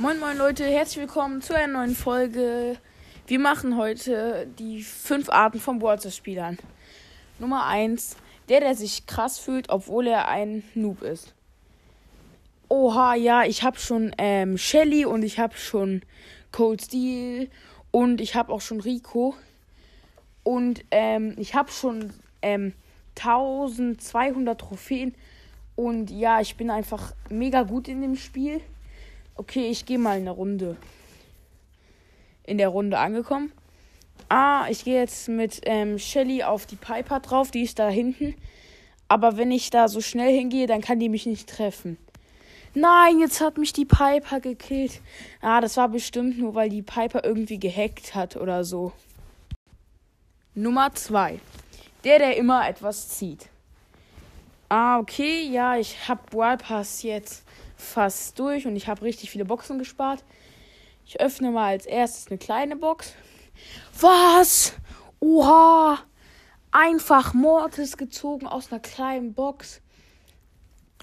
Moin moin Leute, herzlich willkommen zu einer neuen Folge. Wir machen heute die fünf Arten von Water-Spielern. Nummer eins, der, der sich krass fühlt, obwohl er ein Noob ist. Oha, ja, ich habe schon ähm, Shelly und ich habe schon Cold Steel und ich habe auch schon Rico. Und ähm, ich habe schon ähm, 1200 Trophäen. Und ja, ich bin einfach mega gut in dem Spiel. Okay, ich gehe mal eine Runde. In der Runde angekommen. Ah, ich gehe jetzt mit ähm, Shelly auf die Piper drauf. Die ist da hinten. Aber wenn ich da so schnell hingehe, dann kann die mich nicht treffen. Nein, jetzt hat mich die Piper gekillt. Ah, das war bestimmt nur, weil die Piper irgendwie gehackt hat oder so. Nummer 2. Der, der immer etwas zieht. Ah, okay, ja, ich habe Wallpass jetzt fast durch und ich habe richtig viele Boxen gespart. Ich öffne mal als erstes eine kleine Box. Was? Oha! Einfach Mortis gezogen aus einer kleinen Box.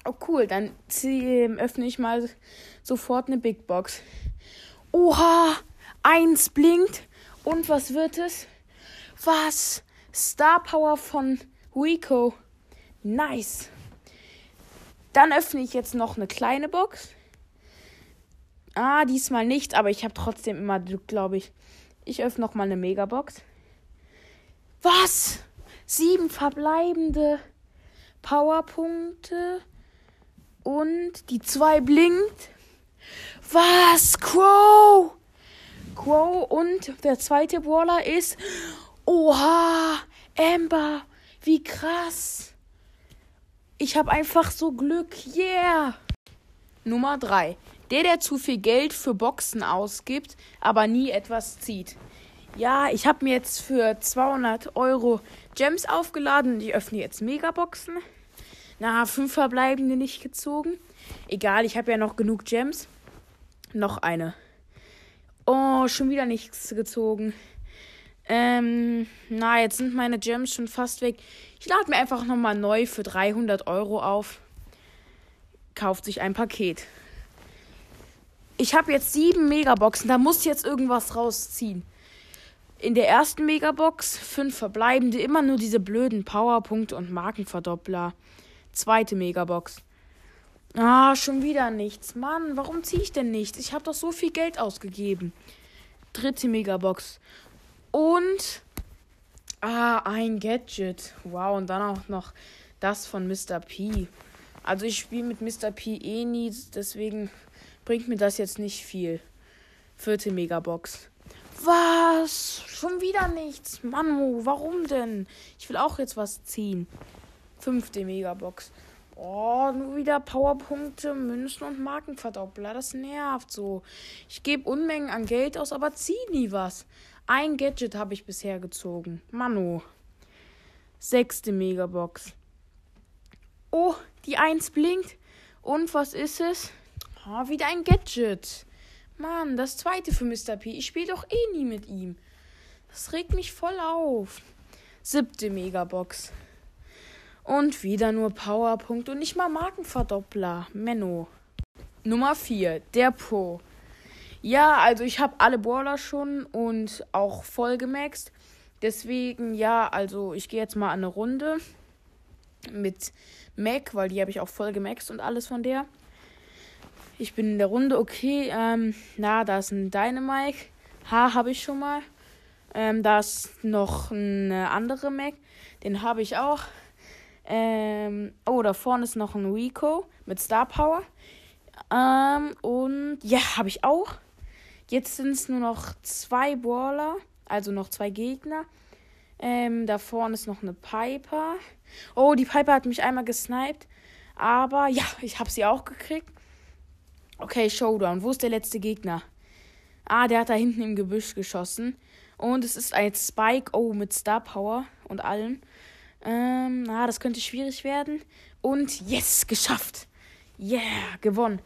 Oh cool, dann zieh, öffne ich mal sofort eine Big Box. Oha! Eins blinkt. Und was wird es? Was? Star Power von Rico. Nice. Dann öffne ich jetzt noch eine kleine Box. Ah, diesmal nicht, aber ich habe trotzdem immer Glück, glaube ich. Ich öffne noch mal eine Megabox. Was? Sieben verbleibende Powerpunkte. Und die zwei blinkt. Was? Crow! Crow und der zweite Brawler ist. Oha! Amber! Wie krass! Ich habe einfach so Glück. Yeah! Nummer 3. Der, der zu viel Geld für Boxen ausgibt, aber nie etwas zieht. Ja, ich habe mir jetzt für 200 Euro Gems aufgeladen. Ich öffne jetzt Megaboxen. Na, fünf verbleibende nicht gezogen. Egal, ich habe ja noch genug Gems. Noch eine. Oh, schon wieder nichts gezogen. Ähm, na, jetzt sind meine Gems schon fast weg. Ich lade mir einfach nochmal neu für 300 Euro auf. Kauft sich ein Paket. Ich habe jetzt sieben Megaboxen. Da muss jetzt irgendwas rausziehen. In der ersten Megabox fünf verbleibende, immer nur diese blöden Powerpunkte und Markenverdoppler. Zweite Megabox. Ah, schon wieder nichts. Mann, warum ziehe ich denn nichts? Ich habe doch so viel Geld ausgegeben. Dritte Megabox. Und. Ah, ein Gadget. Wow, und dann auch noch das von Mr. P. Also ich spiele mit Mr. P eh nie, deswegen bringt mir das jetzt nicht viel. Vierte Megabox. Was? Schon wieder nichts. Manu, warum denn? Ich will auch jetzt was ziehen. Fünfte Megabox. Oh, nur wieder Powerpunkte, Münzen und Markenverdoppler. Das nervt so. Ich gebe Unmengen an Geld aus, aber zieh nie was. Ein Gadget habe ich bisher gezogen. Manu. Sechste Megabox. Oh, die Eins blinkt. Und was ist es? Oh, wieder ein Gadget. Mann, das zweite für Mr. P. Ich spiele doch eh nie mit ihm. Das regt mich voll auf. Siebte Megabox. Und wieder nur Powerpunkt und nicht mal Markenverdoppler. Menno. Nummer 4. Der Pro. Ja, also ich habe alle Brawler schon und auch voll gemaxt. Deswegen, ja, also ich gehe jetzt mal eine Runde mit Mac, weil die habe ich auch voll gemaxt und alles von der. Ich bin in der Runde, okay. Ähm, na, da ist ein Dynamike. H habe ich schon mal. Ähm, da ist noch eine andere Mac. Den habe ich auch. Ähm, oh, da vorne ist noch ein Rico mit Star Power. Ähm, und ja, habe ich auch. Jetzt sind es nur noch zwei Brawler, also noch zwei Gegner. Ähm, da vorne ist noch eine Piper. Oh, die Piper hat mich einmal gesniped. Aber ja, ich habe sie auch gekriegt. Okay, Showdown. Wo ist der letzte Gegner? Ah, der hat da hinten im Gebüsch geschossen. Und es ist ein Spike. Oh, mit Star Power und allem. Ähm, ah, das könnte schwierig werden. Und yes, geschafft. Yeah, gewonnen.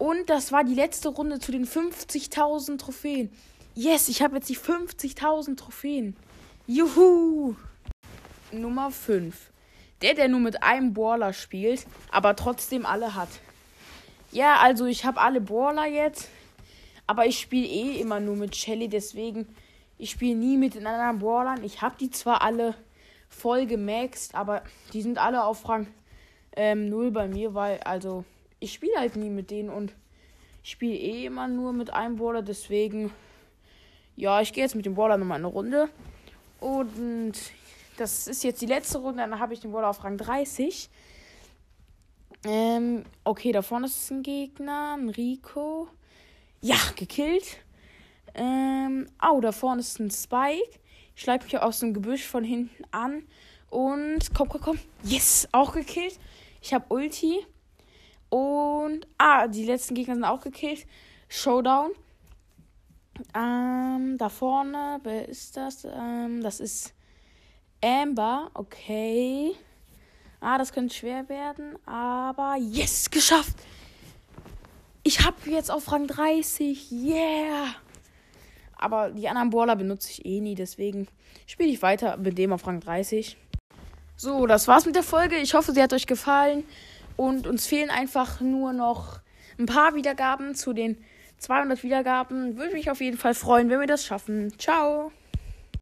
Und das war die letzte Runde zu den 50.000 Trophäen. Yes, ich habe jetzt die 50.000 Trophäen. Juhu. Nummer 5. Der, der nur mit einem Brawler spielt, aber trotzdem alle hat. Ja, also ich habe alle Brawler jetzt. Aber ich spiele eh immer nur mit Shelly, deswegen ich spiele nie mit den anderen Brawlern. Ich habe die zwar alle voll gemaxt, aber die sind alle auf Rang ähm, 0 bei mir, weil, also, ich spiele halt nie mit denen und ich spiele eh immer nur mit einem Brawler, deswegen, ja, ich gehe jetzt mit dem Brawler nochmal eine Runde. Und das ist jetzt die letzte Runde, dann habe ich den Brawler auf Rang 30. Ähm, okay, da vorne ist ein Gegner, ein Rico. Ja, gekillt. Ähm, au, da vorne ist ein Spike. Ich schleife mich aus dem Gebüsch von hinten an. Und komm, komm, komm. Yes, auch gekillt. Ich habe Ulti. Und. Ah, die letzten Gegner sind auch gekillt. Showdown. Ähm, da vorne, wer ist das? Ähm, das ist Amber. Okay. Ah, das könnte schwer werden. Aber yes, geschafft. Ich habe jetzt auf Rang 30. Yeah. Aber die anderen Brawler benutze ich eh nie. Deswegen spiele ich weiter mit dem auf Rang 30. So, das war's mit der Folge. Ich hoffe, sie hat euch gefallen. Und uns fehlen einfach nur noch ein paar Wiedergaben zu den 200 Wiedergaben. Würde mich auf jeden Fall freuen, wenn wir das schaffen. Ciao.